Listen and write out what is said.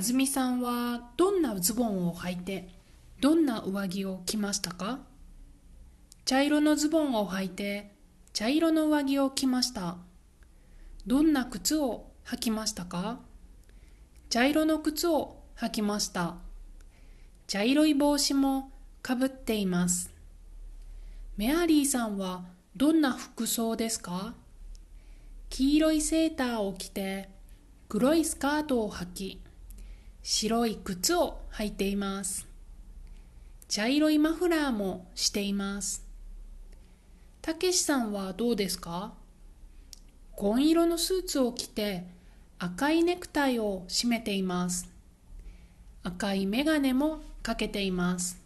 あずみさんはどんなズボンを履いてどんな上着を着ましたか？茶色のズボンを履いて茶色の上着を着ました。どんな靴を履きましたか？茶色の靴を履きました。茶色い帽子もかぶっています。メアリーさんはどんな服装ですか？黄色いセーターを着て黒いスカートを履き白い靴を履いています。茶色いマフラーもしています。たけしさんはどうですか？紺色のスーツを着て赤いネクタイを締めています。赤いメガネもかけています。